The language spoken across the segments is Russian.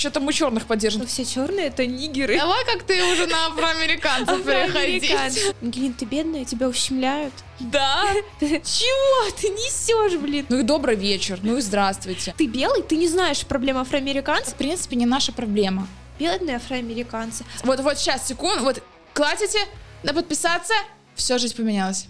Что там у черных поддержим? Ну, все черные это нигеры. Давай как ты уже на афроамериканцев переходить. Ангелин, ты бедная, тебя ущемляют. Да? Чего ты несешь, блин? Ну и добрый вечер, ну и здравствуйте. Ты белый, ты не знаешь проблем афроамериканцев? В принципе, не наша проблема. Бедные афроамериканцы. Вот, вот сейчас, секунду, вот классите на подписаться, все, жизнь поменялась.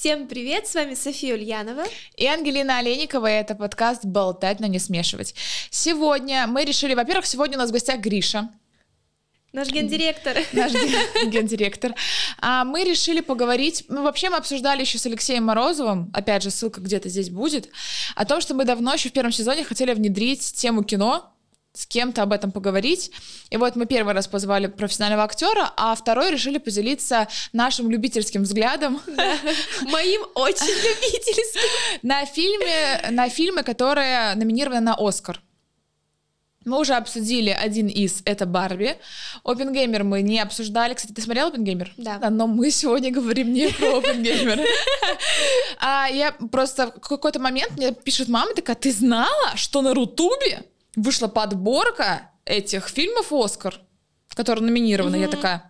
Всем привет, с вами София Ульянова. И Ангелина Олейникова, и это подкаст «Болтать, но не смешивать». Сегодня мы решили, во-первых, сегодня у нас в гостях Гриша. Наш гендиректор. Наш ген- гендиректор. А мы решили поговорить, ну, вообще мы обсуждали еще с Алексеем Морозовым, опять же, ссылка где-то здесь будет, о том, что мы давно еще в первом сезоне хотели внедрить тему кино, с кем-то об этом поговорить. И вот мы первый раз позвали профессионального актера, а второй решили поделиться нашим любительским взглядом Моим очень любительским. на фильме, на фильмы, которые номинированы на Оскар. Мы уже обсудили один из, это Барби. Опенгеймер мы не обсуждали. Кстати, ты смотрел Опенгеймер? Да. Но мы сегодня говорим не про Опенгеймер. А я просто в какой-то момент мне пишет мама такая, ты знала, что на Рутубе вышла подборка этих фильмов Оскар, которые номинированы? Я такая,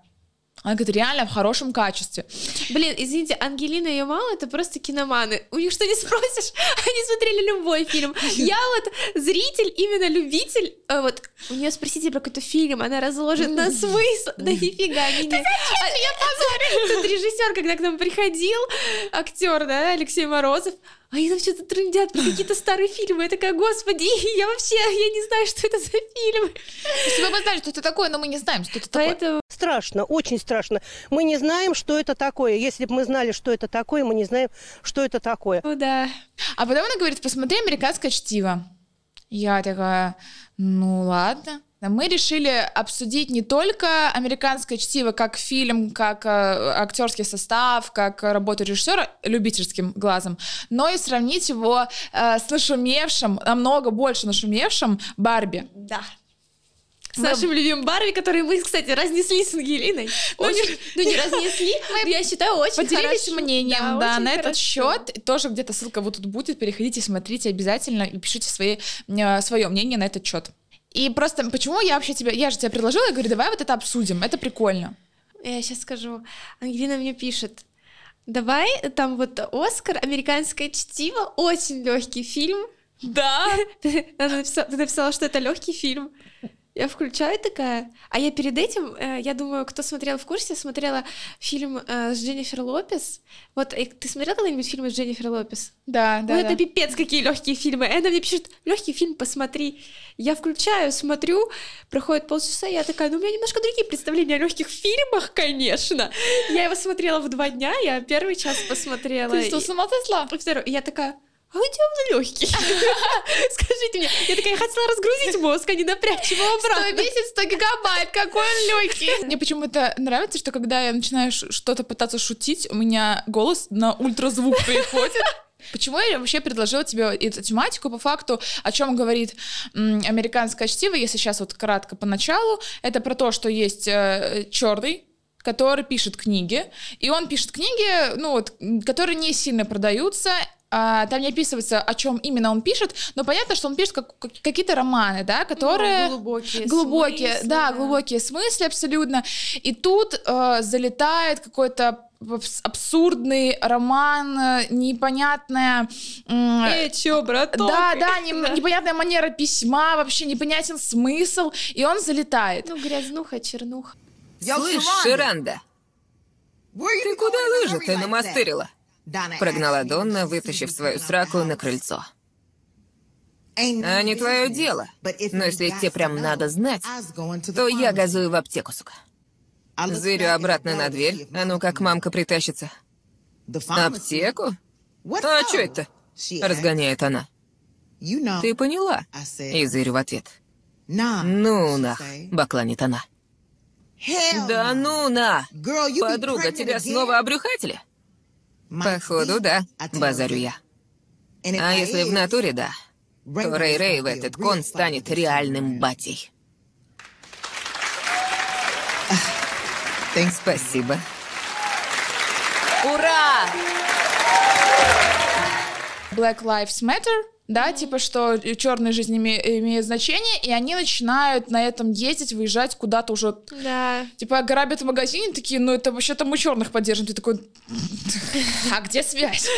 она говорит, реально в хорошем качестве. Блин, извините, Ангелина и ее мама это просто киноманы. У них что не спросишь, они смотрели любой фильм. Я вот зритель, именно любитель. э, Вот у нее спросите про какой-то фильм, она разложит на смысл. Да нифига, не... я позорю. Тут режиссер, когда к нам приходил, актер, да, Алексей Морозов, а они там что-то трындят про какие-то старые фильмы. Я такая, господи, я вообще, я не знаю, что это за фильм. Если бы мы знали, что это такое, но мы не знаем, что это такое. Страшно, очень страшно. Мы не знаем, что это такое. Если бы мы знали, что это такое, мы не знаем, что это такое. ну да. А потом она говорит, посмотри американское чтиво. Я такая, ну ладно. Мы решили обсудить не только американское чтиво как фильм, как э, актерский состав, как работу режиссера любительским глазом, но и сравнить его э, с нашумевшим, намного больше нашумевшим Барби. Да. С Мы- нашим любимым Барби, который мы, кстати, разнесли с Ангелиной. Ну, не, ну, не разнесли, но я считаю, очень Поделились хорошо. мнением, да, очень на этот хорошо. счет. И Тоже где-то ссылка вот тут будет. Переходите, смотрите обязательно и пишите свои, э, свое мнение на этот счет. И просто почему я вообще тебе, я же тебе предложила, я говорю, давай вот это обсудим, это прикольно. Я сейчас скажу. Ангелина мне пишет. Давай, там вот Оскар, американское чтиво, очень легкий фильм. Да. Ты написала, что это легкий фильм. Я включаю такая. А я перед этим, э, я думаю, кто смотрел в курсе, смотрела фильм э, с Дженнифер Лопес. Вот э, ты смотрел когда-нибудь фильмы с Дженнифер Лопес? Да, да, ну, да. это пипец, какие легкие фильмы. И она мне пишет, легкий фильм, посмотри. Я включаю, смотрю, проходит полчаса, и я такая, ну, у меня немножко другие представления о легких фильмах, конечно. Я его смотрела в два дня, я первый час посмотрела. Ты что, с ума сошла? и второй. И я такая, а где он легкий? Скажите мне. Я такая, я хотела разгрузить мозг, а не напрячь его обратно. 100 месяц, 100 гигабайт, какой он легкий. Мне почему-то нравится, что когда я начинаю что-то пытаться шутить, у меня голос на ультразвук переходит. Почему я вообще предложила тебе эту тематику? По факту, о чем говорит американское чтиво, если сейчас вот кратко поначалу, это про то, что есть черный, который пишет книги, и он пишет книги, ну вот, которые не сильно продаются, там не описывается, о чем именно он пишет, но понятно, что он пишет как- как- какие-то романы, да, которые Ну, глубокие глубокие, смыслы, да, да. глубокие смыслы абсолютно. И тут э, залетает какой-то абс- абсурдный роман, э, непонятная... Эй, чё, браток? да, да, не- непонятная манера письма, вообще непонятен смысл, и он залетает. Ну, грязнуха, чернуха. Слышь, Ширанда, ты куда лыжи-то намастырила? Прогнала Донна, вытащив свою сраку на крыльцо. А не твое дело. Но если тебе прям надо знать, то я газую в аптеку, сука. Зырю обратно на дверь. А ну как мамка притащится. Аптеку? А что это? Разгоняет она. Ты поняла? И зырю в ответ. Ну нах, бакланит она. Да ну на! Подруга, тебя снова обрюхатили? Походу, да, базарю я. А если в натуре, да, то Рэй-Рэй в этот кон станет реальным батей. Спасибо. Ура! Black Lives Matter, да, типа, что черная жизнь име- имеет значение, и они начинают на этом ездить, выезжать куда-то уже, Да. типа, грабят в магазине, такие, ну, это вообще-то мы черных поддержим, ты такой, а где связь?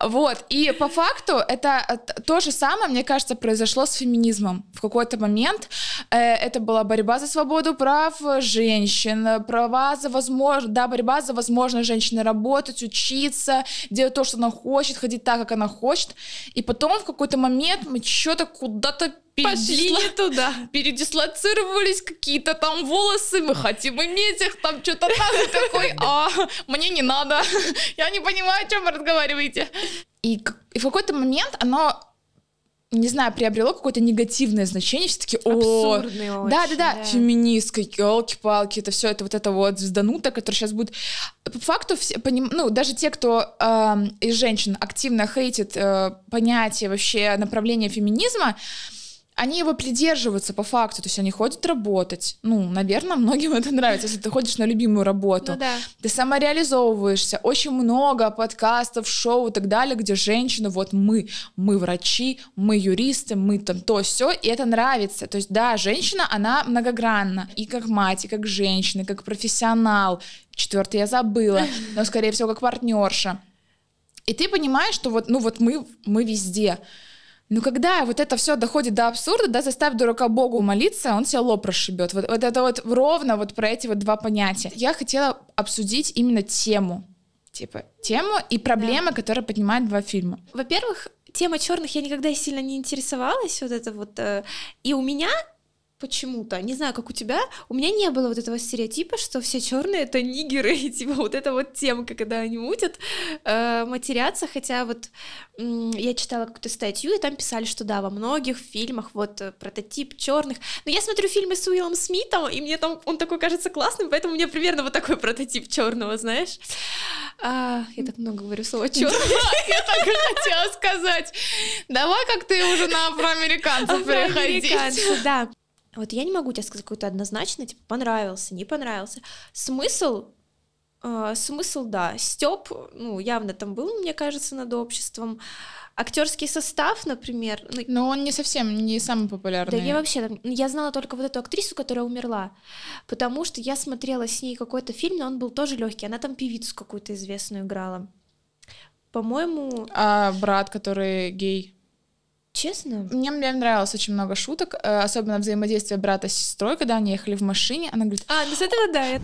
Вот, и по факту это э, то же самое, мне кажется, произошло с феминизмом. В какой-то момент э, это была борьба за свободу прав женщин, права за возможность, да, борьба за возможность женщины работать, учиться, делать то, что она хочет, ходить так, как она хочет, и потом в какой-то момент мы что-то куда-то Пошли не туда. передислоцировались какие-то там волосы, мы хотим иметь их, там что-то там, такой, а, мне не надо, я не понимаю, о чем вы разговариваете. И, и в какой-то момент оно, не знаю, приобрело какое-то негативное значение, все таки о, очень, да, да, да, да. феминистка, елки-палки, это все, это вот это вот звезданута, которая сейчас будет. По факту, все, поним- ну, даже те, кто эм, из женщин активно хейтит э, понятие вообще направления феминизма, они его придерживаются по факту, то есть они ходят работать. Ну, наверное, многим это нравится, если ты ходишь на любимую работу. Ну да. Ты самореализовываешься. Очень много подкастов, шоу и так далее, где женщины, вот мы, мы врачи, мы юристы, мы там то все, и это нравится. То есть, да, женщина, она многогранна. И как мать, и как женщина, и как профессионал. Четвертый я забыла, но, скорее всего, как партнерша. И ты понимаешь, что вот, ну вот мы, мы везде. Но когда вот это все доходит до абсурда, да, заставь дурака Богу молиться, он себе лоб расшибет. Вот, вот это вот ровно вот про эти вот два понятия. Я хотела обсудить именно тему. Типа, тему и проблемы, которые поднимают два фильма. Во-первых, тема черных я никогда сильно не интересовалась, вот это вот. э, И у меня почему-то, не знаю, как у тебя, у меня не было вот этого стереотипа, что все черные это нигеры, и типа вот эта вот темка, когда они мутят, э, матерятся, хотя вот м, я читала какую-то статью, и там писали, что да, во многих фильмах вот э, прототип черных, но я смотрю фильмы с Уиллом Смитом, и мне там он такой кажется классным, поэтому у меня примерно вот такой прототип черного, знаешь. А, я так много говорю слова черный. Я так и хотела сказать. Давай как ты уже на афроамериканцев переходить. Афроамериканцы, да. Вот я не могу тебе сказать какой-то однозначно, типа, понравился, не понравился. Смысл, э, смысл, да, Степ, ну, явно там был, мне кажется, над обществом. Актерский состав, например, ну, Но он не совсем, не самый да популярный. я вообще там, я знала только вот эту актрису, которая умерла, потому что я смотрела с ней какой-то фильм, но он был тоже легкий. Она там певицу какую-то известную играла. По-моему, А брат, который гей. Честно, Мне, мне нравилось очень много шуток, э, особенно взаимодействие брата с сестрой, когда они ехали в машине. Она говорит, а, ну с этого да,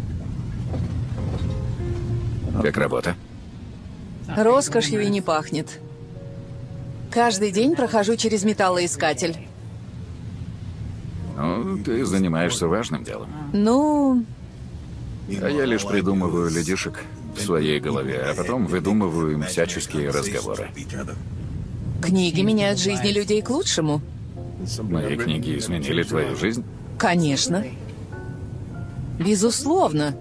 Как работа? Роскошью и не пахнет. Каждый день прохожу через металлоискатель. Ну, ты занимаешься важным делом. Ну, А я лишь придумываю людишек в своей голове, а потом выдумываю им всяческие разговоры. Книги меняют жизни людей к лучшему. Мои книги изменили твою жизнь. Конечно. Безусловно.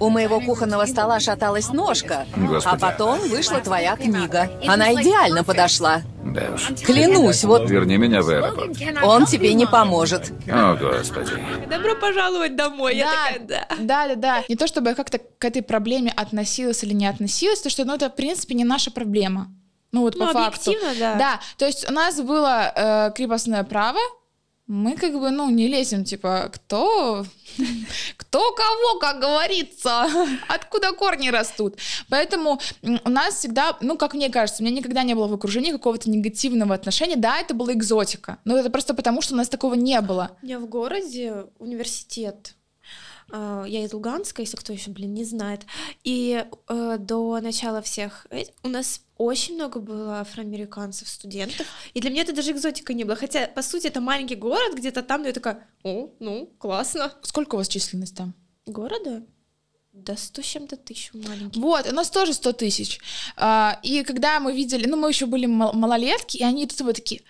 У моего кухонного стола шаталась ножка, а Господи. потом вышла твоя книга. Она идеально подошла. Да уж. Клянусь, вот Верни меня в аэропорт. он тебе не поможет. О, Господи. добро пожаловать домой, я Да. такая, да. Да, да, да. Не то чтобы я как-то к этой проблеме относилась или не относилась, то что ну, это, в принципе, не наша проблема. Ну, вот Ну, по факту. да. Да, то есть у нас было э, крепостное право, мы как бы, ну, не лезем, типа, кто, кто кого, как говорится, откуда корни растут. Поэтому у нас всегда, ну, как мне кажется, у меня никогда не было в окружении какого-то негативного отношения. Да, это была экзотика, но это просто потому, что у нас такого не было. У меня в городе университет. А, Я из Луганска, если кто еще, блин, не знает. И э, до начала всех эт- у нас очень много было афроамериканцев, студентов. И для меня это даже экзотика не было. Хотя, по сути, это маленький город, где-то там, но я такая, о, ну, классно. Сколько у вас численность там? Города? Да сто с чем-то тысяч маленький. Вот, у нас тоже 100 тысяч. А, И когда мы видели, ну, мы еще были мал- малолетки, и они тут тобой такие,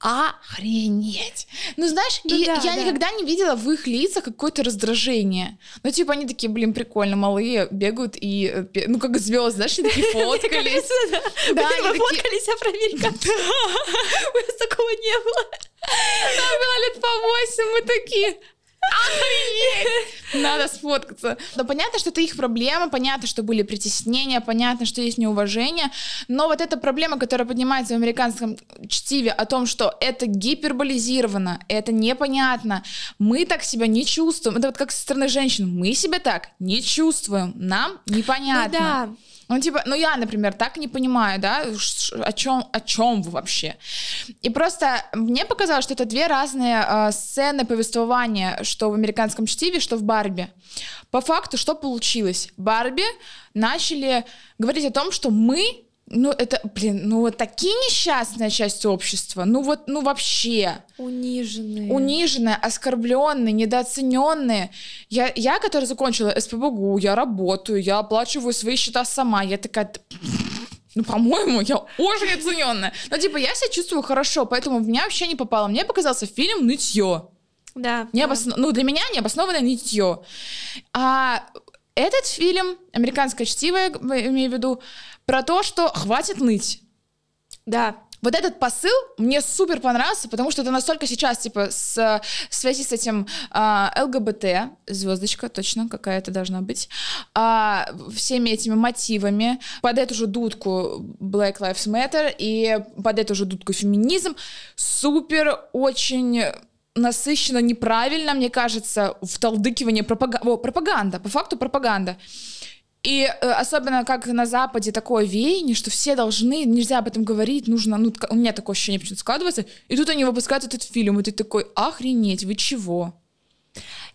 охренеть. Ну, знаешь, Ну и да, я да. никогда не видела в их лицах какое-то раздражение. Ну, типа, они такие, блин, прикольно, малые, бегают и, э, ну, как звезды, знаешь, они такие фоткались. Да, они такие, фоткались афроамериканцы. У нас такого не было. нам было лет по восемь, мы такие, Надо сфоткаться. Но понятно, что это их проблема, понятно, что были притеснения, понятно, что есть неуважение, но вот эта проблема, которая поднимается в американском чтиве о том, что это гиперболизировано, это непонятно, мы так себя не чувствуем. Это вот как со стороны женщин, мы себя так не чувствуем, нам непонятно. Ну да. Ну, типа, ну я, например, так не понимаю, да, о чем, о чем вы вообще. И просто мне показалось, что это две разные э, сцены повествования, что в американском чтиве, что в Барби. По факту, что получилось? Барби начали говорить о том, что мы ну, это, блин, ну вот такие несчастная часть общества, ну вот, ну вообще. Униженные. Униженные, оскорбленные, недооцененные. Я, я, которая закончила СПБГУ, я работаю, я оплачиваю свои счета сама, я такая, ну, по-моему, я очень оцененная. Но, типа, я себя чувствую хорошо, поэтому в меня вообще не попало. Мне показался фильм «Нытье». Да. Необосно... да. Ну, для меня необоснованное нытье. А этот фильм, «Американское чтиво», я имею в виду, про то, что хватит ныть. Да. Вот этот посыл мне супер понравился, потому что это настолько сейчас, типа, с, в связи с этим а, ЛГБТ, звездочка точно какая-то должна быть, а, всеми этими мотивами, под эту же дудку Black Lives Matter и под эту же дудку феминизм, супер очень насыщенно неправильно, мне кажется, вталдыкивание пропаг... О, пропаганда, по факту пропаганда. И э, особенно как на Западе такое веяние, что все должны, нельзя об этом говорить, нужно, ну, у меня такое ощущение почему-то складывается, и тут они выпускают этот фильм, и ты такой, охренеть, вы чего?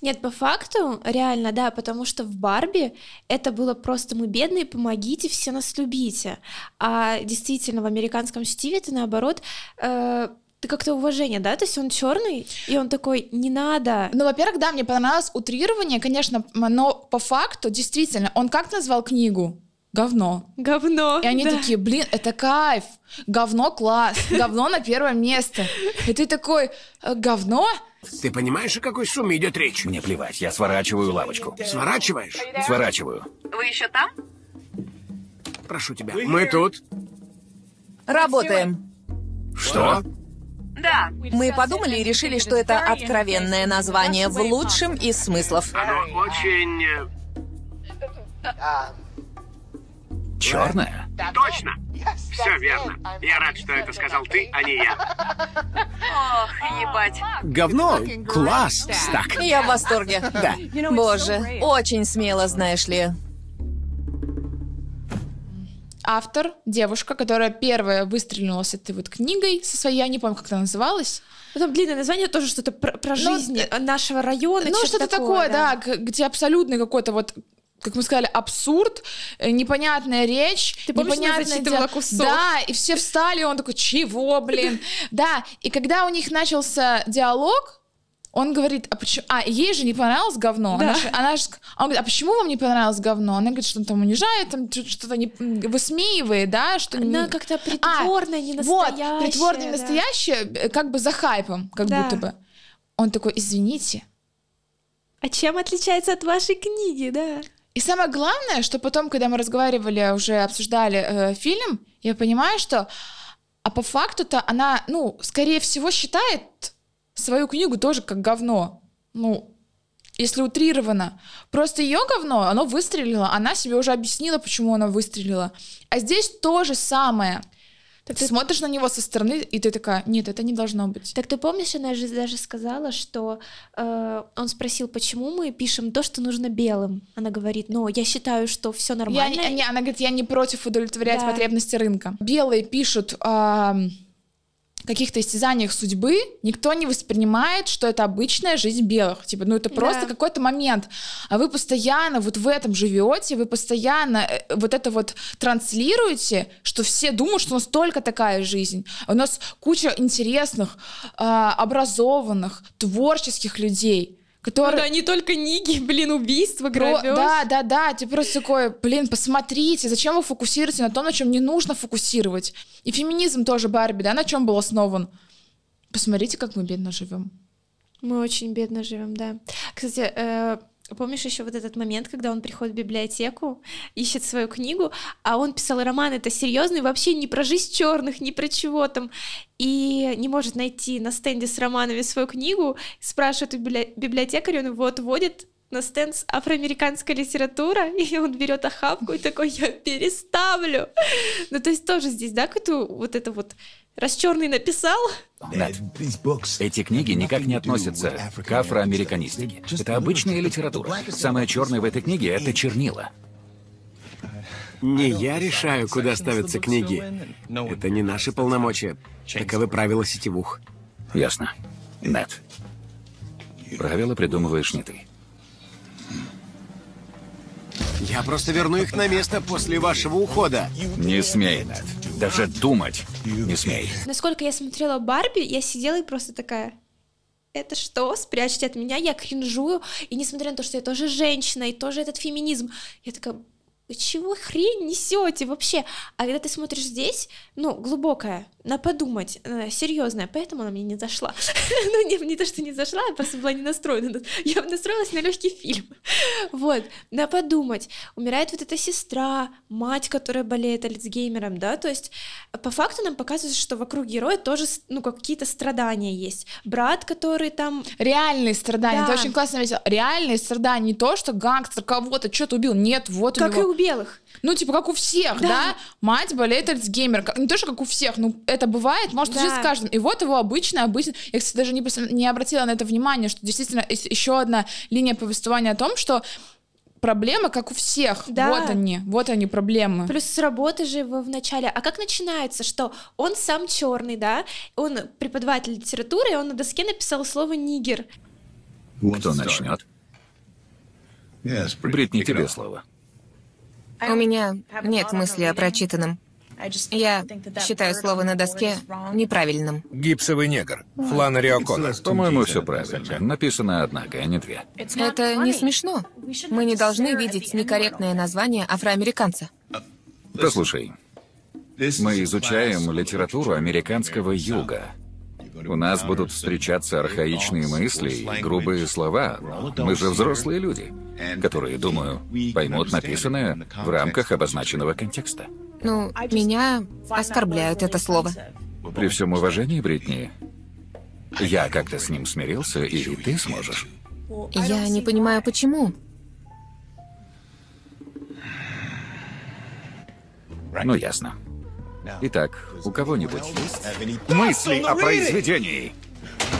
Нет, по факту, реально, да, потому что в Барби это было просто мы бедные, помогите, все нас любите. А действительно, в американском стиле это наоборот э, ты как-то уважение, да? То есть он черный, и он такой, не надо. Ну, во-первых, да, мне понравилось утрирование, конечно, но по факту, действительно, он как назвал книгу? Говно. Говно. И они да. такие, блин, это кайф. Говно класс. Говно на первое место. И ты такой, «Э, говно? Ты понимаешь, о какой сумме идет речь? Мне плевать, я сворачиваю лавочку. Сворачиваешь? Сворачиваю. Вы еще там? Прошу тебя. Мы тут. Работаем. Что? Да. Мы подумали и решили, что это откровенное название в лучшем из смыслов. Оно очень... э, Черная? Точно. Все верно. Я рад, что это сказал ты, а не я. Ох, ебать. Говно? Класс, Стак. Я в восторге. Да. Боже, очень смело, знаешь ли. Автор, девушка, которая первая выстрелила с этой вот книгой со своей, я не помню, как она называлась. Ну, там длинное название тоже что-то про, про Ну, жизнь нашего района. Ну, что-то такое, да, г- где абсолютный какой-то вот как мы сказали, абсурд, э, непонятная речь, Ты помнишь, дело. кусок? Да, и все встали, он такой, чего, блин? Да, и когда у них начался диалог, он говорит, а почему... А, ей же не понравилось говно. Да. Она, же, она же ск- Он говорит, а почему вам не понравилось говно? Она говорит, что он там унижает, там что-то не... высмеивает, да? Что не- Она как-то притворная, не А, Вот, настоящая. притворная, не да. настоящая, э, как бы за хайпом, как Да. будто бы. Он такой, извините, А чем отличается от вашей книги, да? И самое главное, что потом, когда мы разговаривали, уже обсуждали э, фильм, я понимаю, что а по факту-то она, ну, скорее всего, считает свою книгу тоже как говно. Ну, если утрированно. Просто ее говно, оно выстрелило, она себе уже объяснила, почему она выстрелила. А здесь то же самое. Так ты ты- смотришь на него со стороны, и ты такая, нет, это не должно быть. Так ты помнишь, она же даже сказала, что э, он спросил, почему мы пишем то, что нужно белым. Она говорит, ну, я считаю, что все Я нормально. не- не- она говорит, я не против удовлетворять Да. потребности рынка. Белые пишут о каких-то истязаниях судьбы, никто не воспринимает, что это обычная жизнь белых. Типа, ну это просто Да. какой-то момент. А вы постоянно вот в этом живете, вы постоянно э, вот это вот транслируете, что все думают, что у нас только такая жизнь. У нас куча интересных, а, образованных, творческих людей, которые... Ну да, не только Ниги, блин, убийство, Про- грабеж. Да, да, да, ты просто такой, блин, посмотрите, зачем вы фокусируете на том, на чем не нужно фокусировать. И феминизм тоже Барби, да, на чем был основан? Посмотрите, как мы бедно живем. Мы очень бедно живем, да. Кстати, э, Помнишь еще вот этот момент, когда он приходит в библиотеку, ищет свою книгу, а он писал роман, это серьезный, вообще не про жизнь черных, не про чего там, и не может найти на стенде с романами свою книгу, спрашивает у библиотекаря, он его отводит на стенд с афроамериканская литература, и он берет охапку и такой, я переставлю. Ну, то есть тоже здесь, да, какую-то вот это вот Раз черный написал... Нет. Эти книги никак не относятся к афроамериканистике. Это обычная литература. Самое черное в этой книге — это чернила. Не я решаю, куда ставятся книги. Это не наши полномочия. Таковы правила сетевух. Ясно. Нет. Правила придумываешь не ты. Я просто верну их на место после вашего ухода. Не смей, Нед. Даже думать не смей. Насколько я смотрела Барби, я сидела и просто такая... Это что? Спрячьте от меня, я кринжую. И несмотря на то, что я тоже женщина, и тоже этот феминизм, я такая, чего хрень несете вообще? А когда ты смотришь здесь, ну, глубокая, на подумать, э, серьезная, поэтому она мне не зашла. ну, не, не то, что не зашла, я просто была не настроена. Я настроилась на легкий фильм. вот, на подумать. Умирает вот эта сестра, мать, которая болеет альцгеймером, да, то есть по факту нам показывается, что вокруг героя тоже, ну, какие-то страдания есть. Брат, который там... Реальные страдания, да. это очень классно видел. Реальные страдания, не то, что гангстер кого-то что-то убил, нет, вот как у него... белых. Ну, типа, как у всех, да? да? Мать болеет альцгеймер. Не то, что как у всех, ну, это бывает, может, да. с каждым. И вот его обычно, обычно... Я, кстати, даже не, не обратила на это внимание, что действительно еще одна линия повествования о том, что проблемы, как у всех. Да. Вот они, вот они проблемы. Плюс с работы же его в начале. А как начинается, что он сам черный, да? Он преподаватель литературы, и он на доске написал слово нигер. Кто начнет? Бритни, тебе слово. У меня нет мысли о прочитанном. Я считаю слово на доске неправильным. Гипсовый негр. Фланнери О'Коннор. По-моему, все правильно. Написано однако, а не две. Это не смешно. Мы не должны видеть некорректное название афроамериканца. Послушай, мы изучаем литературу американского юга. У нас будут встречаться архаичные мысли и грубые слова. Мы же взрослые люди, которые, думаю, поймут написанное в рамках обозначенного контекста. Ну, меня оскорбляют это слово. При всем уважении, Бритни, я как-то с ним смирился, и ты сможешь. Я не понимаю, почему. Ну, ясно. Итак, у кого-нибудь есть мысли о произведении?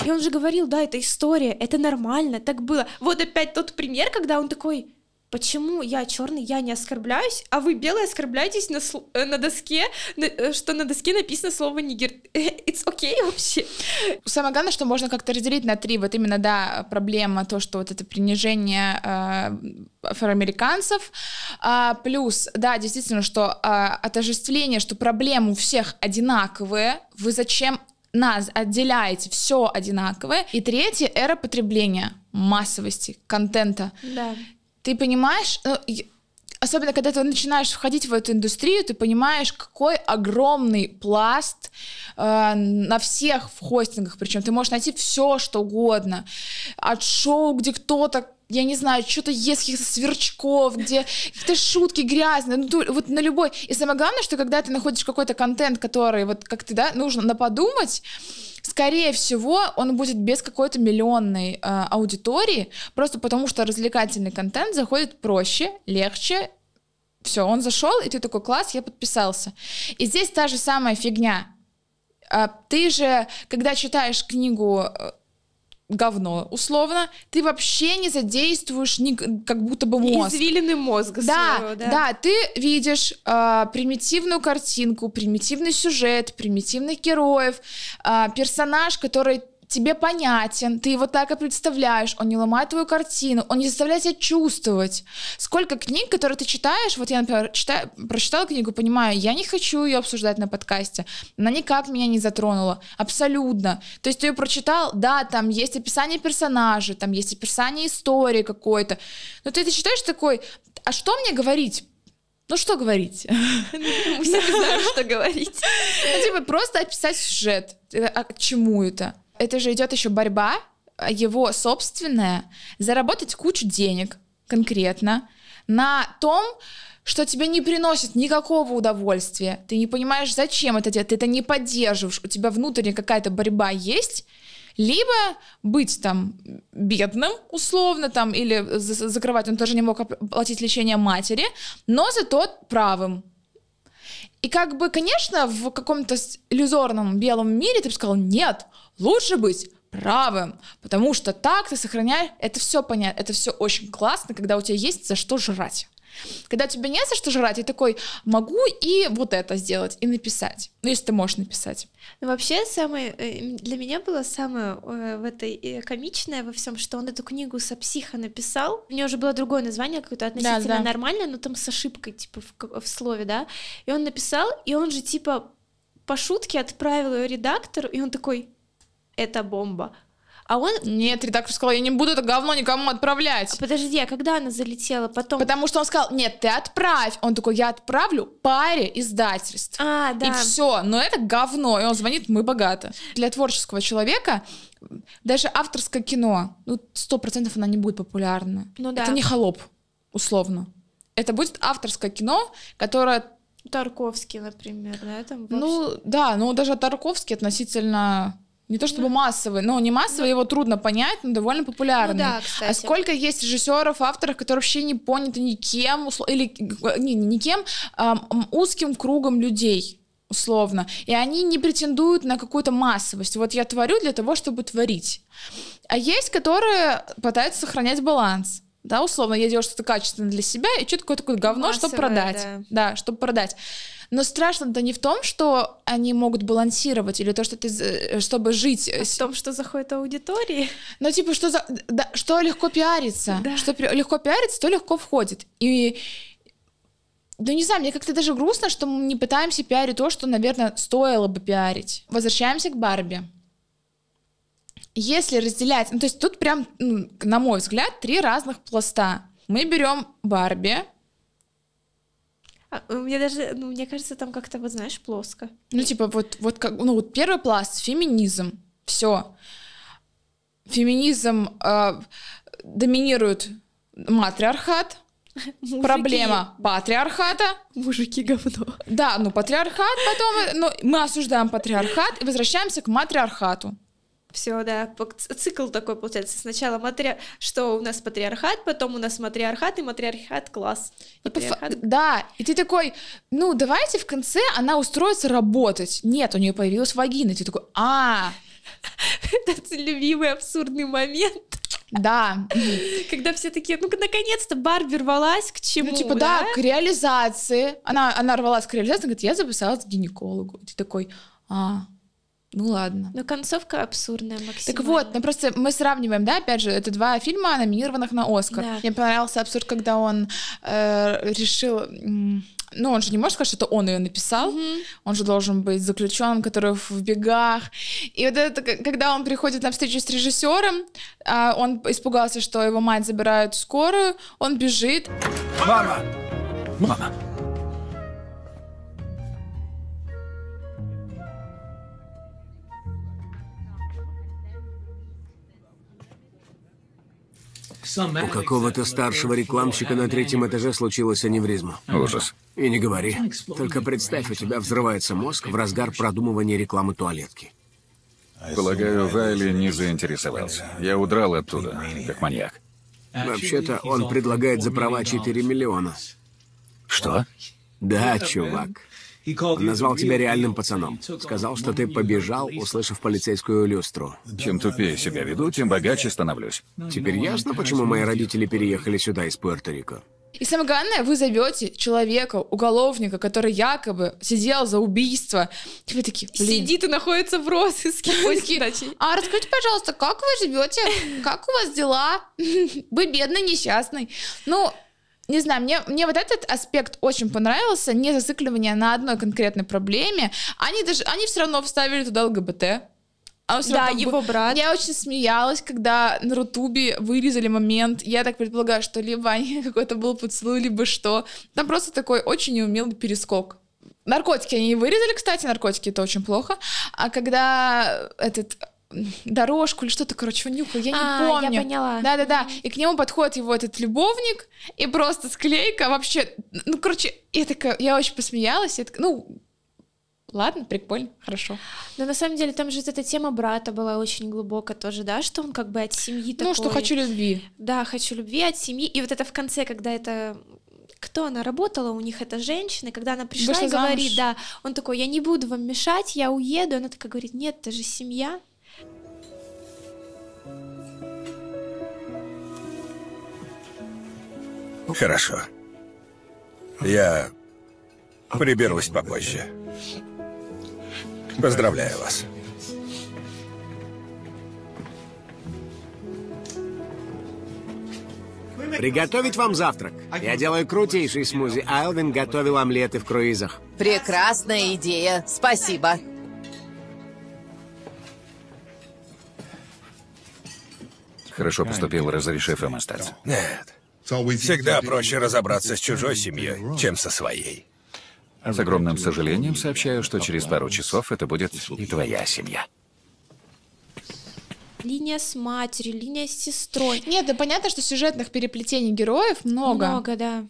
И он же говорил, да, это история, это нормально, так было. Вот опять тот пример, когда он такой, почему я черный, я не оскорбляюсь, а вы белые оскорбляетесь на, э, на доске, на, э, что на доске написано слово нигер. It's okay вообще. Самое главное, что можно как-то разделить на три. Вот именно, да, проблема, то, что вот это принижение э, афроамериканцев, а, плюс, да, действительно, что а, отождествление, что проблемы у всех одинаковые, вы зачем нас отделяете все одинаковое. И третье — эра потребления массовости контента. Да ты понимаешь, ну, особенно когда ты начинаешь входить в эту индустрию, ты понимаешь, какой огромный пласт э, на всех в хостингах, причем ты можешь найти все, что угодно, от шоу, где кто-то я не знаю, что-то ест каких-то сверчков, где какие-то шутки грязные, ну, вот на любой. И самое главное, что когда ты находишь какой-то контент, который вот как ты, да, нужно на подумать, скорее всего, он будет без какой-то миллионной э, аудитории, просто потому что развлекательный контент заходит проще, легче. Все, он зашел, и ты такой класс, я подписался. И здесь та же самая фигня. А, ты же, когда читаешь книгу э, говно, условно, ты вообще не задействуешь ни, как будто бы мозг. Извилины мозга да, своего, да. Да, ты видишь э, примитивную картинку, примитивный сюжет, примитивных героев, э, персонаж, который тебе понятен, ты его так и представляешь, он не ломает твою картину, он не заставляет тебя чувствовать. Сколько книг, которые ты читаешь, вот я, например, читаю, прочитала книгу, понимаю, я не хочу ее обсуждать на подкасте, она никак меня не затронула, абсолютно. То есть ты ее прочитал, да, там есть описание персонажей, там есть описание истории какой-то, но ты это читаешь такой, а что мне говорить? Ну что говорить? Мы все знаем, что говорить. Ну, типа, просто описать сюжет. А к чему это? Это же идет еще борьба его собственное, заработать кучу денег конкретно на том, что тебе не приносит никакого удовольствия, ты не понимаешь, зачем это делать, ты это не поддерживаешь, у тебя внутренняя какая-то борьба есть, либо быть там бедным, условно, там, или закрывать, он тоже не мог оплатить лечение матери, но зато правым. И как бы, конечно, в каком-то иллюзорном белом мире ты бы сказал, нет, лучше быть правым, потому что так ты сохраняешь, это все понятно, это все очень классно, когда у тебя есть за что жрать. Когда тебе не за что жрать, и такой, могу и вот это сделать, и написать. Ну, если ты можешь написать. Ну, вообще, самое, э, для меня было самое э, в этой э, комичное во всем, что он эту книгу со психа написал. У него уже было другое название, какое-то относительно да, да. нормальное, но там с ошибкой, типа, в, в слове, да. И он написал, и он же, типа, по шутке отправил ее редактору, и он такой, это бомба. А он... Нет, редактор сказал, я не буду это говно никому отправлять. А подожди, а когда она залетела потом? Потому что он сказал, нет, ты отправь. Он такой, я отправлю паре издательств. А, да. И все, но это говно. И он звонит, мы богаты. Для творческого человека даже авторское кино, ну, сто процентов она не будет популярна. Ну да. Это не холоп, условно. Это будет авторское кино, которое Тарковский, например, да, там вообще... Ну, да, ну даже Тарковский относительно не то чтобы массовый, но не массовый, его трудно понять, но довольно популярный. Ну, да, кстати. А сколько есть режиссеров, авторов, которые вообще не поняты никем, или не, не никем, а, узким кругом людей условно, и они не претендуют на какую-то массовость. Вот я творю для того, чтобы творить. А есть, которые пытаются сохранять баланс. Да, условно, я делаю что-то качественное для себя, и что такое такое говно, Массовое, чтобы продать. Да. да, чтобы продать. Но страшно-то не в том, что они могут балансировать, или то, что ты, э, чтобы жить... А в том, что заходит аудитории. Ну, типа, что, за, да, что легко пиариться. Да. Что легко пиариться, то легко входит. И да не знаю, мне как-то даже грустно, что мы не пытаемся пиарить то, что, наверное, стоило бы пиарить. Возвращаемся к Барби. Если разделять, ну то есть тут прям, ну, на мой взгляд, три разных пласта. Мы берем Барби, а, мне даже, ну, мне кажется, там как-то, вот знаешь, плоско. Ну, типа, вот, вот как, ну, вот первый пласт, феминизм, все. Феминизм э, доминирует матриархат, Мужики. Проблема патриархата. Мужики говно. Да, ну патриархат, потом ну, мы осуждаем патриархат и возвращаемся к матриархату. Все, да, цикл такой получается. Сначала матри... что у нас патриархат, потом у нас матриархат и матриархат класс. И, да, и ты такой, ну давайте в конце она устроится работать. Нет, у нее появилась вагина. И ты такой, а. Это любимый абсурдный момент. Да. Когда все такие, ну наконец-то Барби рвалась к чему, Ну типа да, да к реализации. Она, она рвалась к реализации, говорит, я записалась к гинекологу. И ты такой, а, ну ладно. Но концовка абсурдная, максимально. Так вот, ну просто мы сравниваем, да, опять же, это два фильма, номинированных на Оскар. Да. Мне понравился абсурд, когда он э, решил... Ну, он же не может сказать, что это он ее написал. Mm-hmm. Он же должен быть заключенным, который в бегах. И вот это, когда он приходит на встречу с режиссером, а он испугался, что его мать забирают в скорую, он бежит. Мама! Мама! У какого-то старшего рекламщика на третьем этаже случилась аневризма. Ужас. И не говори. Только представь, у тебя взрывается мозг в разгар продумывания рекламы туалетки. Полагаю, Вайли не заинтересовался. Я удрал оттуда, как маньяк. Вообще-то он предлагает за права 4 миллиона. Что? Да, чувак. Он назвал тебя реальным пацаном. Сказал, что ты побежал, услышав полицейскую люстру. Чем тупее себя веду, тем богаче становлюсь. Теперь ясно, почему мои родители переехали сюда из Пуэрто-Рико. И самое главное, вы зовете человека, уголовника, который якобы сидел за убийство. И вы такие, блин. Сидит и находится в розыске. А расскажите, пожалуйста, как вы живете? Как у вас дела? Вы бедный, несчастный. Ну, не знаю, мне, мне вот этот аспект очень понравился, не зацикливание на одной конкретной проблеме. Они даже, они все равно вставили туда ЛГБТ. А да, его бы... брат. Я очень смеялась, когда на Рутубе вырезали момент. Я так предполагаю, что либо они какой-то был поцелуй, либо что. Там просто такой очень неумелый перескок. Наркотики они вырезали, кстати, наркотики это очень плохо. А когда этот дорожку или что-то, короче, он нюхал, я не А, я помню. поняла. Да-да-да. И к нему подходит его этот любовник, и просто склейка вообще... Ну, короче, я такая, я очень посмеялась, я такая, ну, ладно, прикольно, хорошо. Но на самом деле там же эта тема брата была очень глубокая тоже, да, что он как бы от семьи такой... Ну, что хочу любви. Да, хочу любви от семьи. И вот это в конце, когда это кто она работала у них, эта женщина, когда она пришла Вышла и говорит, замуж. да, он такой, я не буду вам мешать, я уеду, она такая говорит, нет, это же семья. Хорошо. Я приберусь попозже. Поздравляю вас. Приготовить вам завтрак. Я делаю крутейший смузи, а Элвин готовил омлеты в круизах. Прекрасная идея. Спасибо. Хорошо поступил, разрешив им остаться. Нет. Всегда проще разобраться с чужой семьей, чем со своей. С огромным сожалением сообщаю, что через пару часов это будет и твоя семья. Линия с матерью, линия с сестрой. Нет, да понятно, что сюжетных переплетений героев много. Много, да.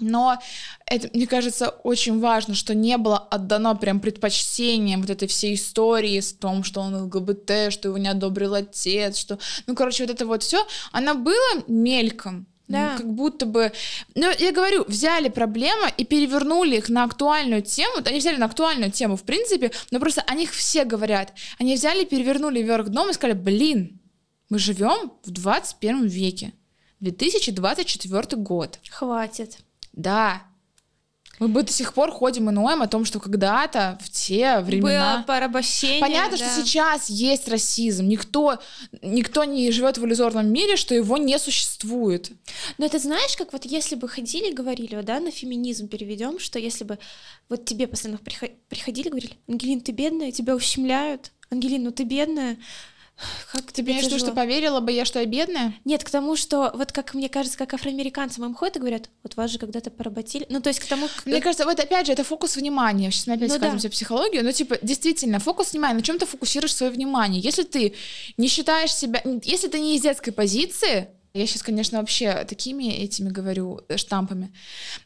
Но это, мне кажется, очень важно, что не было отдано прям предпочтение вот этой всей истории с том, что он ЛГБТ, что его не одобрил отец, что... Ну, короче, вот это вот все, она была мельком. Ну, Да. как будто бы... Ну, я говорю, взяли проблемы и перевернули их на актуальную тему. Они взяли на актуальную тему, в принципе, но просто о них все говорят. Они взяли, перевернули вверх дном и сказали, блин, мы живем в 21 веке. 2024 год. Хватит. Да. Мы бы до сих пор ходим и ноем о том, что когда-то, в те времена... Было порабощение. Понятно, да. что сейчас есть расизм. Никто, никто не живет в иллюзорном мире, что его не существует. Но это знаешь, как вот если бы ходили, говорили, да, на феминизм переведем, что если бы вот тебе постоянно прихо- приходили, говорили, Ангелин, ты бедная, тебя ущемляют. Ангелин, ну ты бедная. Как Ты тебе виду, тяжело?» что поверила бы я, что я бедная? Нет, к тому, что вот как мне кажется, как афроамериканцам им ходят и говорят, вот вас же когда-то поработили. Ну, то есть к тому... к- Мне кажется, вот опять же, это фокус внимания. Сейчас мы опять Ну скатимся да. психологию, но типа действительно, фокус внимания, на чем ты фокусируешь свое внимание. Если ты не считаешь себя, если ты не из детской позиции, я сейчас, конечно, вообще такими этими говорю э, штампами,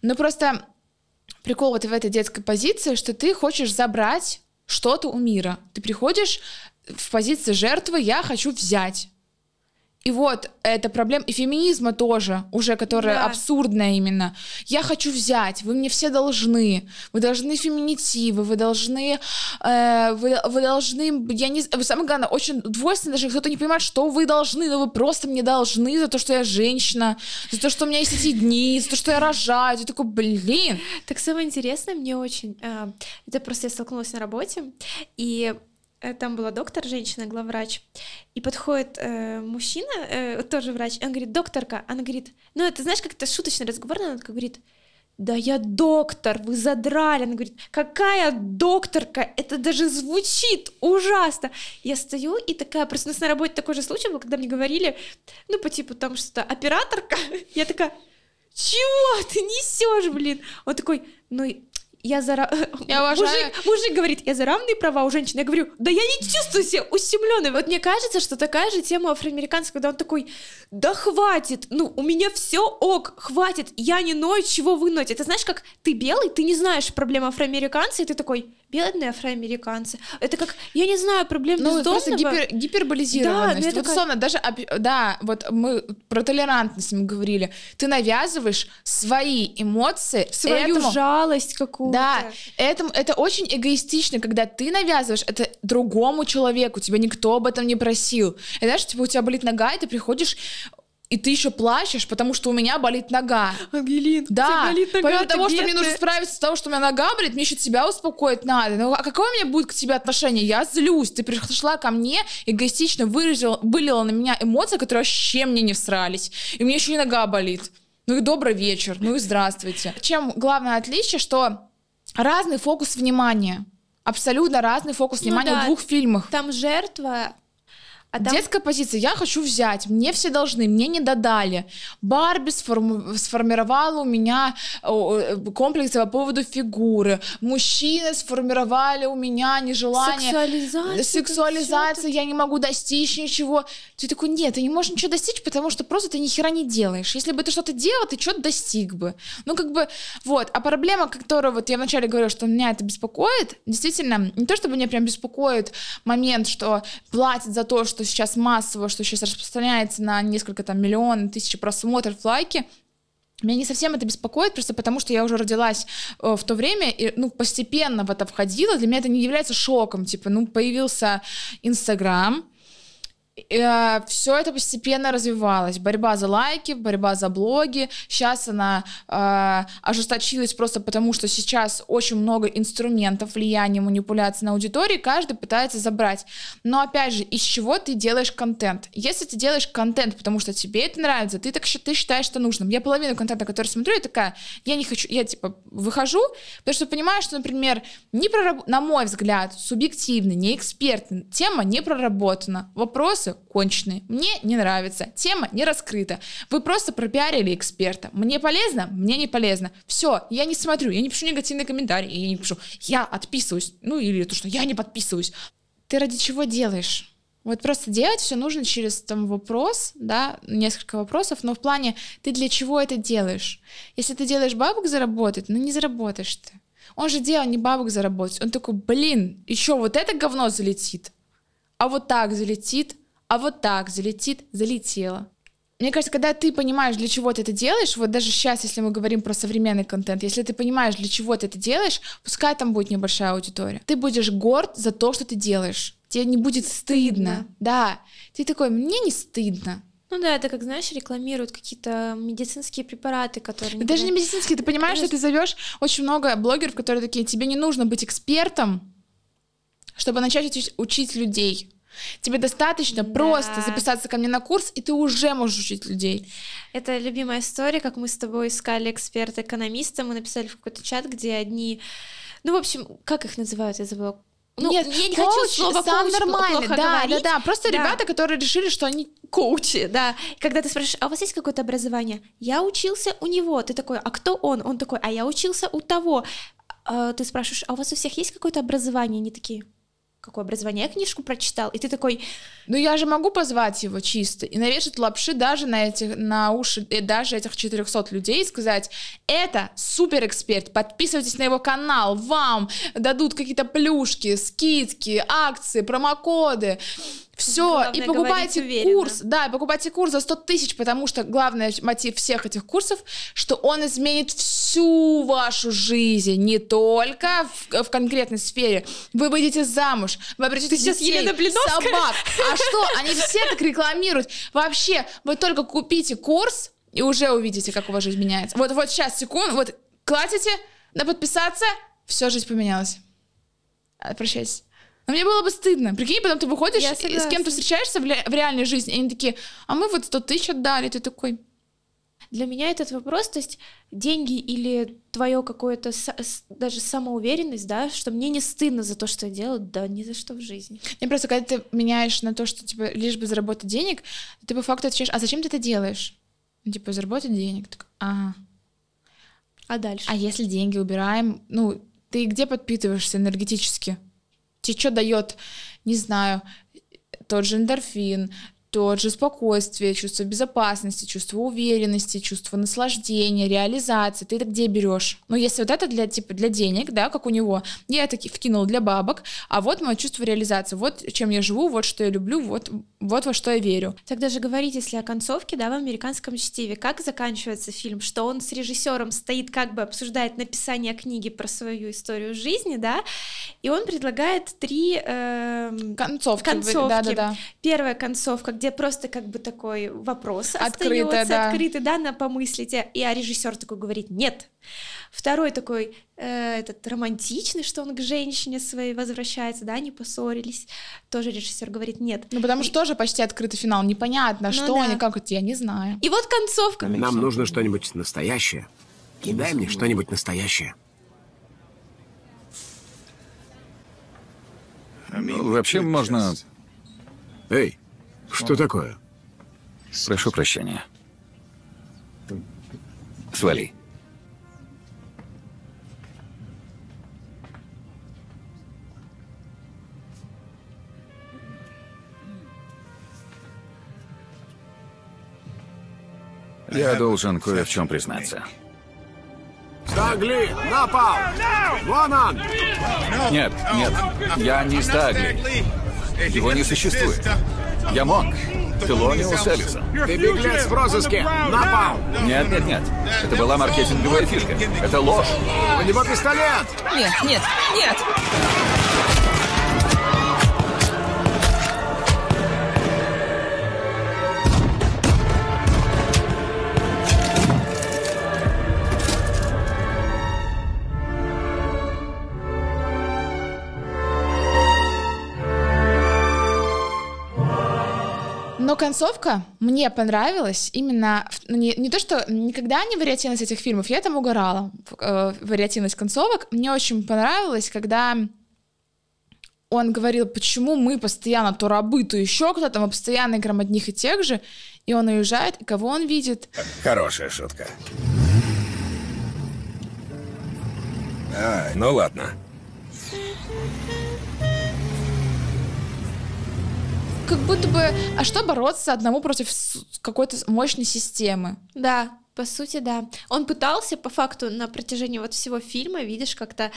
но просто прикол вот в этой детской позиции, что ты хочешь забрать что-то у мира. Ты приходишь в позиции жертвы «я хочу взять». И вот эта проблема, и феминизма тоже, уже которая Да. абсурдная именно. Я хочу взять, вы мне все должны. Вы должны феминитивы, вы должны, э, вы, вы должны, я не самое главное, очень двойственно, даже кто-то не понимает, что вы должны, но вы просто мне должны за то, что я женщина, за то, что у меня есть эти дни, за то, что я рожаю. Ты такой, блин. Так самое интересное мне очень, э, это просто я столкнулась на работе, и там была доктор, женщина, главврач, и подходит э, мужчина, э, тоже врач, и он говорит, докторка, она говорит, ну это знаешь, как это шуточно разговорно, она говорит, да я доктор, вы задрали. Она говорит, какая докторка, это даже звучит ужасно. Я стою и такая, просто у нас на работе такой же случай был, когда мне говорили, ну по типу там что-то, операторка. Я такая, чего ты несешь, блин? Он такой, ну я за... Я уважаю. Мужик, мужик говорит, я за равные права у женщин. Я говорю, да я не чувствую себя ущемленной. Вот мне кажется, что такая же тема афроамериканцев, когда он такой, да хватит, ну у меня все ок, хватит, я не ною, чего вы ноете. Это знаешь, как ты белый, ты не знаешь проблем афроамериканца, и ты такой, бедные афроамериканцы. Это как, я не знаю, проблем Ну, бездомного. гипер, гиперболизированность. Да, ну, вот такая- условно, даже, да, вот мы про толерантность мы говорили. Ты навязываешь свои эмоции Свою этому- жалость какую-то. Да, этому, это очень эгоистично, когда ты навязываешь это другому человеку, тебя никто об этом не просил. И знаешь, типа у тебя болит нога, и ты приходишь, и ты еще плачешь, потому что у меня болит нога. Ангелин, Да, у болит нога, помимо того, что мне нужно справиться с того, что у меня нога болит, мне еще тебя успокоить надо. Ну, а какое у меня будет к тебе отношение? Я злюсь. Ты пришла ко мне, эгоистично выразила, вылила на меня эмоции, которые вообще мне не всрались. И мне еще и нога болит. Ну и добрый вечер, ну и здравствуйте. Чем главное отличие, что разный фокус внимания. Абсолютно разный фокус Ну внимания да. в двух фильмах. Там жертва, А там- Детская позиция, я хочу взять, мне все должны, мне не додали. Барби сформу- сформировала у меня о, э, комплексы по поводу фигуры. Мужчины сформировали у меня нежелание. Сексуализация, Сексуализация, я не могу достичь ничего. Ты такой, нет, ты не можешь ничего достичь, потому что просто ты ни хера не делаешь. Если бы ты что-то делал, ты что-то достиг бы. Ну, как бы, вот. А проблема, которую вот я вначале говорила, что меня это беспокоит, действительно, не то чтобы меня прям беспокоит момент, что платят за то, что сейчас массово, что сейчас распространяется на несколько там миллион, тысячи просмотров, лайки, меня не совсем это беспокоит, просто потому что я уже родилась э, в то время и, ну, постепенно в это входила. Для меня это не является шоком. Типа, ну, появился Инстаграм, все это постепенно развивалось. Борьба за лайки, борьба за блоги. Сейчас она э, ожесточилась просто потому, что сейчас очень много инструментов влияния, манипуляции на аудитории, каждый пытается забрать. Но опять же, из чего ты делаешь контент? Если ты делаешь контент, потому что тебе это нравится, ты так ты считаешь, что нужным. Я половину контента, который смотрю, я такая, я не хочу, я типа выхожу, потому что понимаю, что, например, не прораб- на мой взгляд, субъективно, не экспертно, тема не проработана, вопросы конченые, мне не нравится, тема не раскрыта, вы просто пропиарили эксперта, мне полезно, мне не полезно, все, я не смотрю, я не пишу негативные комментарии, я не пишу, я отписываюсь, ну или то, что я не подписываюсь. Ты ради чего делаешь? Вот просто делать все нужно через там вопрос, да, несколько вопросов, но в плане ты для чего это делаешь? Если ты делаешь бабок заработать, ну не заработаешь ты. Он же делал не бабок заработать. Он такой, блин, еще вот это говно залетит, а вот так залетит, а вот так залетит, залетело. Мне кажется, когда ты понимаешь, для чего ты это делаешь, вот даже сейчас, если мы говорим про современный контент, если ты понимаешь, для чего ты это делаешь, пускай там будет небольшая аудитория, ты будешь горд за то, что ты делаешь. Тебе не будет стыдно. Да. Ты такой, мне не стыдно. Ну да, это как, знаешь, рекламируют какие-то медицинские препараты, которые... Да Даже не медицинский, ты понимаешь, что ты зовешь очень много блогеров, которые такие, тебе не нужно быть экспертом, чтобы начать учить людей. Тебе достаточно просто записаться ко мне на курс, и ты уже можешь учить людей. Это любимая история, как мы с тобой искали эксперта-экономиста, мы написали в какой-то чат, где одни... Ну, в общем, как их называют, я забыла. Ну, Нет, я не коуч хочу слово сам коуч нормальный, плохо да, говорить. да, да, просто Да. ребята, которые решили, что они коучи, да. Когда ты спрашиваешь, а у вас есть какое-то образование? Я учился у него. Ты такой, а кто он? Он такой, а я учился у того. А ты спрашиваешь, а у вас у всех есть какое-то образование? Они такие, какое образование? Я книжку прочитал. И ты такой, Ну я же могу позвать его чисто и навешать лапши даже на этих на уши э, даже этих 400 людей и сказать, это супер эксперт, подписывайтесь на его канал, вам дадут какие-то плюшки, скидки, акции, промокоды. Все, Главное и покупайте курс, да, покупайте курс за 100 тысяч, потому что главный мотив всех этих курсов, что он изменит всю вашу жизнь, не только в, в конкретной сфере. Вы выйдете замуж, вы обретете сейчас детей, Елена Блиновская? собак. А что, они все так рекламируют. Вообще, вы только купите курс, и уже увидите, как у вас жизнь меняется. Вот, вот сейчас, секунду, вот кладите на подписаться, все, жизнь поменялась. А, Прощайтесь. Но мне было бы стыдно. Прикинь, потом ты выходишь, и с кем согласна. ты встречаешься в, в реальной жизни, и они такие, а мы вот 100 тысяч отдали, ты такой, Для меня этот вопрос, то есть деньги или твое какое-то даже самоуверенность, да, что мне не стыдно за то, что я делаю, да, ни за что в жизни. Мне просто, когда ты меняешь на то, что, типа, лишь бы заработать денег, ты по факту отвечаешь, а зачем ты это делаешь? Ну, типа, заработать денег. Так, ага. А дальше? А если деньги убираем, ну, ты где подпитываешься энергетически? Тебе что дает, не знаю, тот же эндорфин, тот же спокойствие, чувство безопасности, чувство уверенности, чувство наслаждения, реализации. Ты это где берешь? Ну, если вот это для, типа, для денег, да, как у него, я это ки- вкинул для бабок, а вот мое чувство реализации, вот чем я живу, вот что я люблю, вот, вот во что я верю. Тогда же говорить, если о концовке, да, в американском чтиве, как заканчивается фильм, что он с режиссером стоит, как бы обсуждает написание книги про свою историю жизни, да, и он предлагает три эм, Концовки, концовки. да-да-да. Первая концовка, где просто как бы такой вопрос Открытая, остается, да. открытый, да, на помыслите, и а режиссер такой говорит нет. Второй такой э, этот романтичный, что он к женщине своей возвращается, да, они поссорились. Тоже режиссер говорит нет. Ну, потому что тоже почти открытый финал. Непонятно, Ну что да. они, как это, я не знаю. И вот концовка. Нам нужно что-нибудь настоящее. Дай мне что-нибудь настоящее. Ну, вообще можно... Эй, Что такое? Прошу прощения. Свали. Я должен кое в чем признаться. Стагли, напал! Вон он! Нет, нет, я не Стагли. Его не существует. Я Монк. Филониус Эллисон. Ты беглец в розыске! Напал! Нет, нет, нет. Это была маркетинговая фишка. Это ложь. У него пистолет! Нет, нет, нет! Концовка мне понравилась именно... ну, не, не то, что никогда не вариативность этих фильмов, я там угорала, э, вариативность концовок. Мне очень понравилось, когда он говорил, почему мы постоянно то рабы, то еще кто-то, мы постоянно играем одних и тех же, и он уезжает, и кого он видит? Хорошая шутка. А, ну ладно. Как будто бы, а что бороться одному против какой-то мощной системы? Да, по сути, да. Он пытался, по факту, на протяжении вот всего фильма, видишь, как-то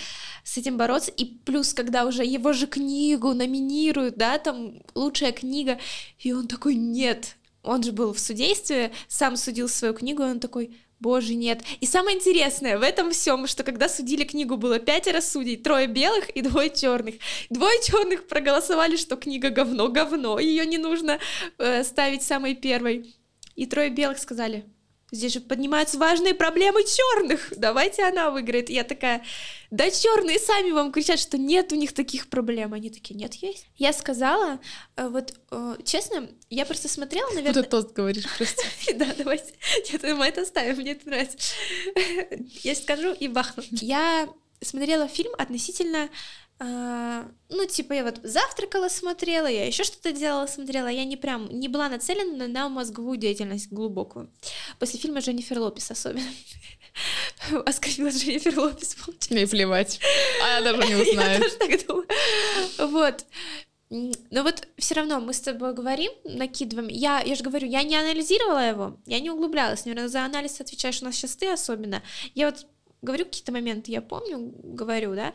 с этим бороться. И плюс, когда уже его же книгу номинируют, да, там лучшая книга, и он такой, нет. Он же был в судействе, сам судил свою книгу, и он такой, боже, нет. И самое интересное в этом всем, что когда судили книгу, было пятеро судей, трое белых и двое черных. Двое черных проголосовали, что книга говно, говно, ее не нужно э, ставить самой первой. И трое белых сказали, здесь же поднимаются важные проблемы черных, давайте она выиграет. Я такая, да черные сами вам кричат, что нет у них таких проблем. Они такие, нет, есть. Я сказала, э, вот э, честно, я просто смотрела, наверное... Ты тост говоришь, прости. Да, давайте. Нет, мы это оставим, мне это нравится. Я скажу и бахну. Я смотрела фильм относительно а, ну, типа, я вот завтракала, смотрела, я еще что-то делала, смотрела, я не прям, не была нацелена на мозговую деятельность глубокую. После фильма Дженнифер Лопес особенно. Оскорбила Дженнифер Лопес, получается. Мне плевать. А я даже не Я узнаю. тоже так думаю. Вот. Но вот все равно мы с тобой говорим, накидываем. Я, я же говорю, я не анализировала его, я не углублялась. Наверное, за анализ отвечаешь у нас сейчас ты особенно. Я вот говорю какие-то моменты, я помню, говорю, да.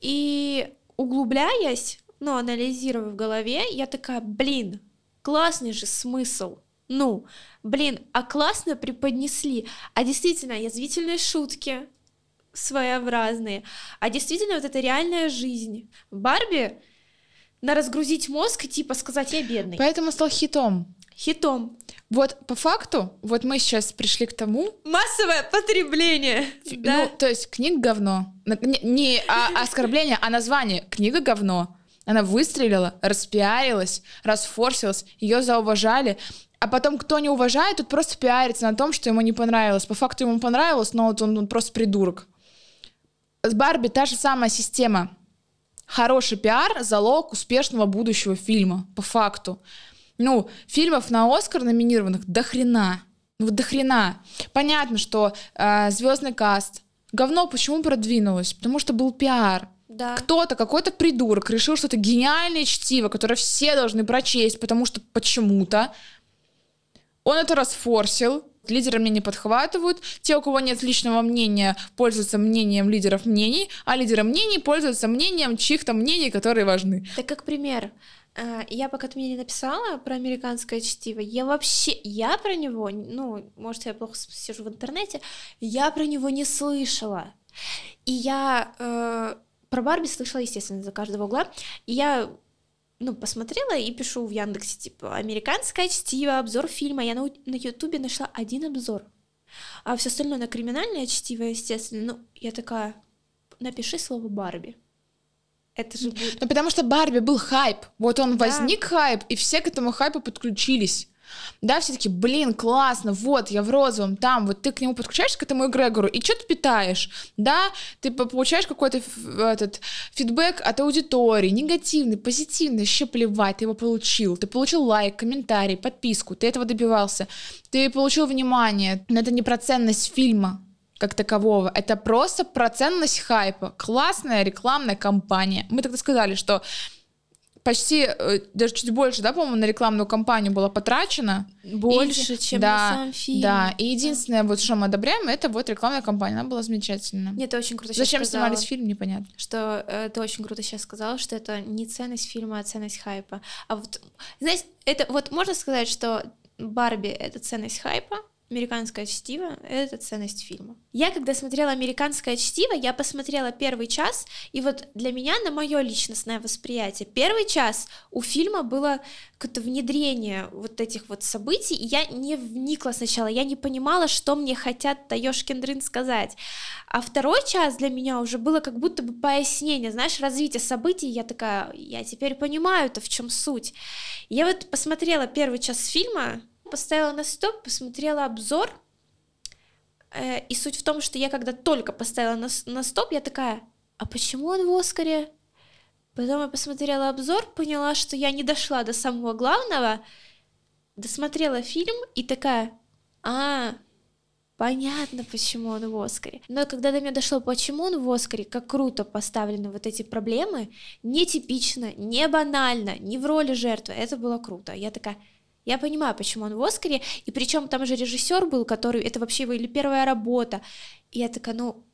И углубляясь, ну, анализируя в голове, я такая, блин, классный же смысл. Ну, блин, а классно преподнесли. А действительно, язвительные шутки своеобразные. А действительно, вот это реальная жизнь. Барби на разгрузить мозг и типа сказать я бедный. Поэтому стал хитом. Хитом. Вот по факту, вот мы сейчас пришли к тому, Массовое потребление. Да. ну, то есть книга говно. Не, не а- оскорбление, а название. Книга говно. Она выстрелила, распиарилась, расфорсилась, ее зауважали. А потом, кто не уважает, тут просто пиарится на том, что ему не понравилось. По факту ему понравилось, но вот он, он просто придурок. С Барби та же самая система. Хороший пиар — залог успешного будущего фильма, по факту. Ну, фильмов на Оскар номинированных до хрена. Ну, вот до хрена. Понятно, что звездный каст. Говно почему продвинулось? Потому что был пиар. Да. Кто-то, какой-то придурок решил, что это гениальное чтиво, которое все должны прочесть, потому что почему-то он это расфорсил, лидеры мнений подхватывают, те, у кого нет личного мнения, пользуются мнением лидеров мнений, а лидеры мнений пользуются мнением чьих-то мнений, которые важны. Так как пример, э, я пока ты мне не написала про американское чтиво, я вообще, я про него, ну, может, я плохо сижу в интернете, я про него не слышала. И я э, про Барби слышала, естественно, за каждого угла. И я ну, посмотрела и пишу в Яндексе, типа, американское чтиво, обзор фильма. Я на, на Ютубе нашла один обзор. А все остальное на криминальное чтиво, естественно. Ну, я такая, напиши слово Барби. Это же будет... Ну, потому что Барби был хайп. Вот он Да. возник хайп, и все к этому хайпу подключились. Да, все таки блин, классно, вот, я в розовом, там, вот ты к нему подключаешься, к этому эгрегору, и что ты питаешь, да, ты получаешь какой-то этот фидбэк от аудитории, негативный, позитивный, вообще плевать, ты его получил, ты получил лайк, комментарий, подписку, ты этого добивался, ты получил внимание, но это не про ценность фильма, как такового. Это просто про ценность хайпа. Классная рекламная кампания. Мы тогда сказали, что почти, э, даже чуть больше, да, по-моему, на рекламную кампанию было потрачено. Больше, и, чем да, на сам фильм. Да, и единственное, вот что мы одобряем, это вот рекламная кампания, она была замечательная. Нет, это очень круто Зачем сказала, снимались фильм, непонятно. Что э, ты очень круто сейчас сказала, что это не ценность фильма, а ценность хайпа. А вот, знаете, это вот можно сказать, что Барби — это ценность хайпа, «Американское чтиво» — это ценность фильма. Я, когда смотрела «Американское чтиво», я посмотрела первый час, и вот для меня, на мое личностное восприятие, первый час у фильма было какое-то внедрение вот этих вот событий, и я не вникла сначала, я не понимала, что мне хотят Таёшкин Дрын сказать. А второй час для меня уже было как будто бы пояснение, знаешь, развитие событий, я такая, я теперь понимаю это, в чем суть. Я вот посмотрела первый час фильма, поставила на стоп, посмотрела обзор, э, и суть в том, что я когда только поставила на, на стоп, я такая, а почему он в Оскаре? Потом я посмотрела обзор, поняла, что я не дошла до самого главного, досмотрела фильм и такая, а, понятно, почему он в Оскаре. Но когда до меня дошло, почему он в Оскаре, как круто поставлены вот эти проблемы, нетипично, не банально, не в роли жертвы, это было круто. Я такая, я понимаю, почему он в Оскаре, и причем там же режиссер был, который, это вообще его или первая работа. И я такая, ну,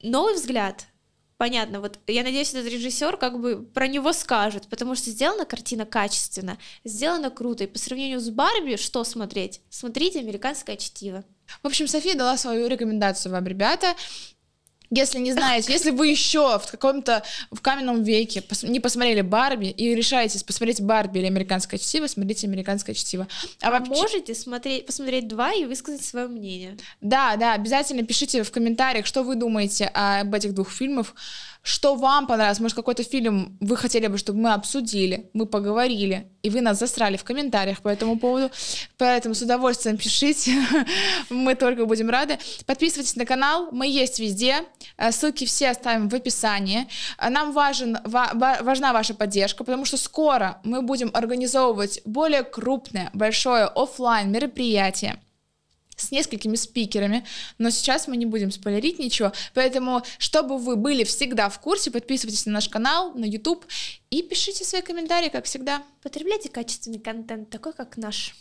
новый взгляд, понятно, вот я надеюсь, этот режиссер как бы про него скажет, потому что сделана картина качественно, сделана круто, и по сравнению с Барби, что смотреть? Смотрите «Американское чтиво». В общем, София дала свою рекомендацию вам, ребята. Если не знаете, если вы еще в каком-то в каменном веке пос, не посмотрели Барби и решаетесь посмотреть Барби или Американское чтиво, смотрите Американское чтиво. А, а можете смотреть, посмотреть два и высказать свое мнение. Да, да, обязательно пишите в комментариях, что вы думаете об этих двух фильмах что вам понравилось, может, какой-то фильм вы хотели бы, чтобы мы обсудили, мы поговорили, и вы нас засрали в комментариях по этому поводу, поэтому с удовольствием пишите, мы только будем рады. Подписывайтесь на канал, мы есть везде, э, ссылки все оставим в описании. Нам важен, важна ваша поддержка, потому что скоро мы будем организовывать более крупное, большое офлайн мероприятие, с несколькими спикерами, но сейчас мы не будем спойлерить ничего, поэтому, чтобы вы были всегда в курсе, подписывайтесь на наш канал, на YouTube и пишите свои комментарии, как всегда. Потребляйте качественный контент, такой как наш.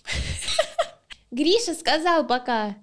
Гриша сказал пока.